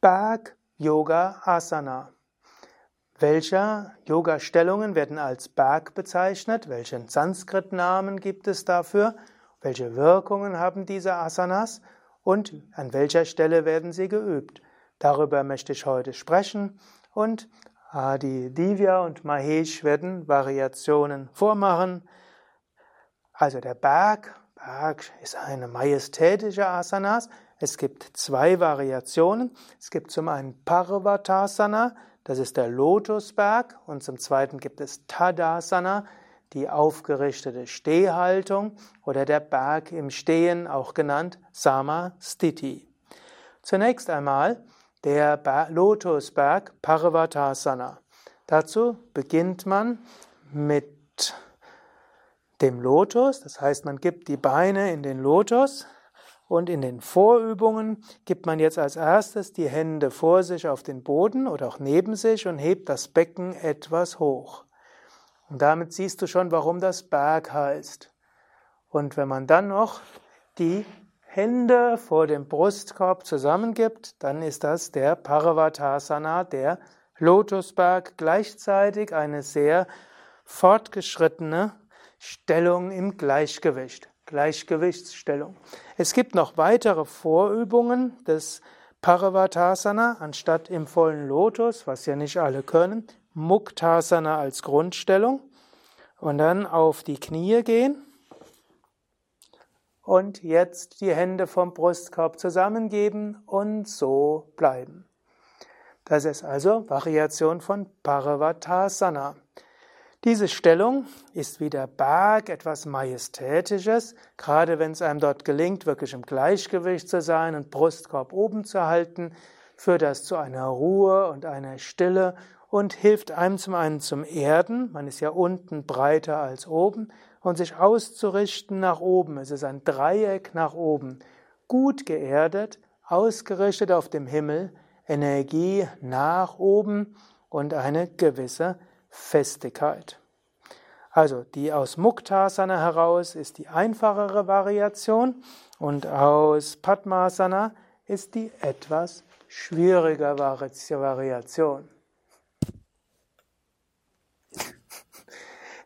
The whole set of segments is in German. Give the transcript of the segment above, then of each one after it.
Berg Yoga Asana. Welche Yoga-Stellungen werden als Berg bezeichnet? Welchen Sanskrit-Namen gibt es dafür? Welche Wirkungen haben diese Asanas? Und an welcher Stelle werden sie geübt? Darüber möchte ich heute sprechen und Adi Divya und Mahesh werden Variationen vormachen. Also der Berg, Berg ist eine majestätische Asanas. Es gibt zwei Variationen. Es gibt zum einen Parvatasana, das ist der Lotusberg, und zum zweiten gibt es Tadasana, die aufgerichtete Stehhaltung oder der Berg im Stehen, auch genannt Samastiti. Zunächst einmal der Lotusberg Parvatasana. Dazu beginnt man mit dem Lotus, das heißt man gibt die Beine in den Lotus und in den Vorübungen gibt man jetzt als erstes die Hände vor sich auf den Boden oder auch neben sich und hebt das Becken etwas hoch. Und damit siehst du schon, warum das Berg heißt. Und wenn man dann noch die Hände vor dem Brustkorb zusammengibt, dann ist das der Parvatasana, der Lotusberg, gleichzeitig eine sehr fortgeschrittene Stellung im Gleichgewicht, Gleichgewichtsstellung. Es gibt noch weitere Vorübungen des Parvatasana, anstatt im vollen Lotus, was ja nicht alle können, Muktasana als Grundstellung und dann auf die Knie gehen und jetzt die Hände vom Brustkorb zusammengeben und so bleiben. Das ist also Variation von Parvatasana. Diese Stellung ist wie der Berg etwas Majestätisches, gerade wenn es einem dort gelingt, wirklich im Gleichgewicht zu sein und Brustkorb oben zu halten, führt das zu einer Ruhe und einer Stille und hilft einem zum einen zum Erden, man ist ja unten breiter als oben, und sich auszurichten nach oben. Es ist ein Dreieck nach oben. Gut geerdet, ausgerichtet auf dem Himmel, Energie nach oben und eine gewisse Festigkeit. Also die aus Muktasana heraus ist die einfachere Variation und aus Padmasana ist die etwas schwierige Variation.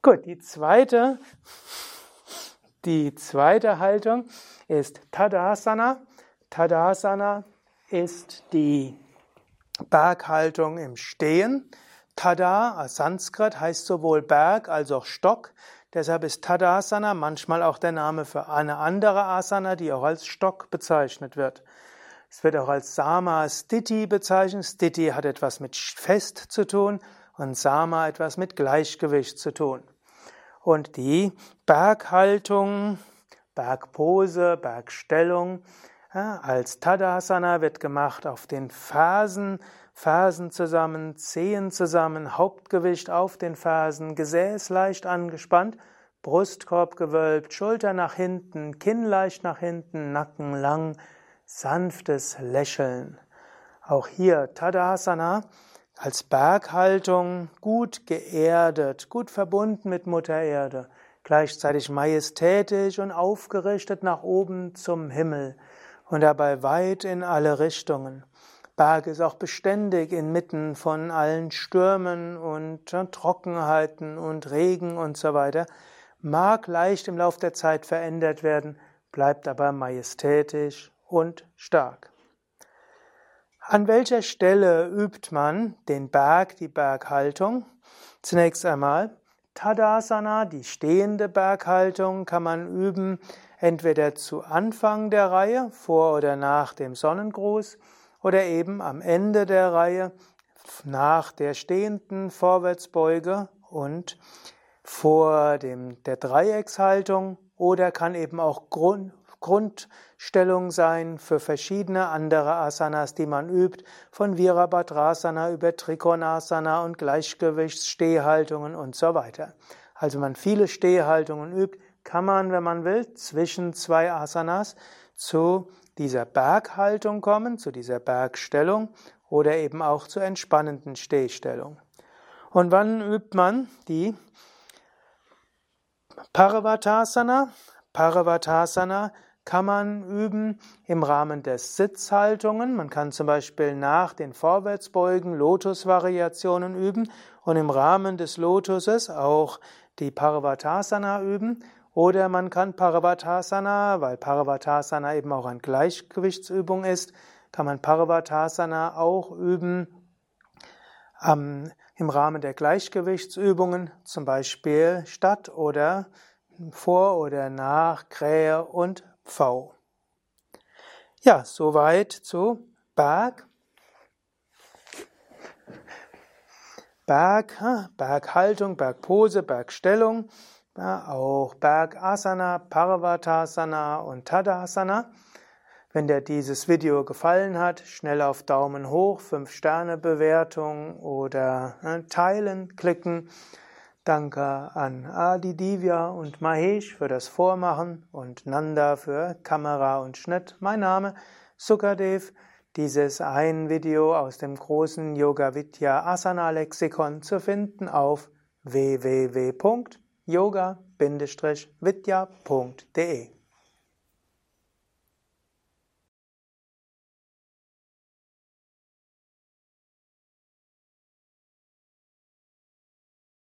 Gut, die zweite, die zweite Haltung ist Tadasana. Tadasana ist die Berghaltung im Stehen. Tada als Sanskrit heißt sowohl Berg als auch Stock. Deshalb ist Tadasana manchmal auch der Name für eine andere Asana, die auch als Stock bezeichnet wird. Es wird auch als Sama Stiti bezeichnet. Stiti hat etwas mit Fest zu tun und Sama etwas mit Gleichgewicht zu tun. Und die Berghaltung, Bergpose, Bergstellung ja, als Tadasana wird gemacht auf den Fersen, Fersen zusammen, Zehen zusammen, Hauptgewicht auf den Fersen, Gesäß leicht angespannt, Brustkorb gewölbt, Schulter nach hinten, Kinn leicht nach hinten, Nacken lang, sanftes Lächeln. Auch hier Tadasana als Berghaltung gut geerdet, gut verbunden mit Mutter Erde, gleichzeitig majestätisch und aufgerichtet nach oben zum Himmel und dabei weit in alle Richtungen. Berg ist auch beständig inmitten von allen Stürmen und Trockenheiten und Regen und so weiter, mag leicht im Lauf der Zeit verändert werden, bleibt aber majestätisch und stark. An welcher Stelle übt man den Berg, die Berghaltung? Zunächst einmal Tadasana, die stehende Berghaltung, kann man üben entweder zu Anfang der Reihe, vor oder nach dem Sonnengruß, oder eben am Ende der Reihe, nach der stehenden Vorwärtsbeuge und vor dem, der Dreieckshaltung, oder kann eben auch Grund, Grundstellung sein für verschiedene andere Asanas, die man übt, von Virabhadrasana über Trikonasana und Gleichgewichtsstehhaltungen und so weiter. Also man viele Stehhaltungen übt, kann man, wenn man will, zwischen zwei Asanas zu dieser Berghaltung kommen, zu dieser Bergstellung oder eben auch zur entspannenden Stehstellung. Und wann übt man die Paravatasana? Paravatasana kann man üben im Rahmen der Sitzhaltungen. Man kann zum Beispiel nach den Vorwärtsbeugen Lotusvariationen üben und im Rahmen des Lotuses auch die Parvatasana üben. Oder man kann Parvatasana, weil Parvatasana eben auch eine Gleichgewichtsübung ist, kann man Parvatasana auch üben ähm, im Rahmen der Gleichgewichtsübungen, zum Beispiel statt oder vor oder nach Krähe und V. Ja, soweit zu Berg. Berg, Berghaltung, Bergpose, Bergstellung, auch Bergasana, Parvatasana und Tadasana. Wenn dir dieses Video gefallen hat, schnell auf Daumen hoch, 5 Sterne Bewertung oder ne, teilen klicken. Danke an Adi Divya und Mahesh für das Vormachen und Nanda für Kamera und Schnitt. Mein Name Sukadev. Dieses ein Video aus dem großen Yoga Vidya Asana Lexikon zu finden auf www.yoga-vidya.de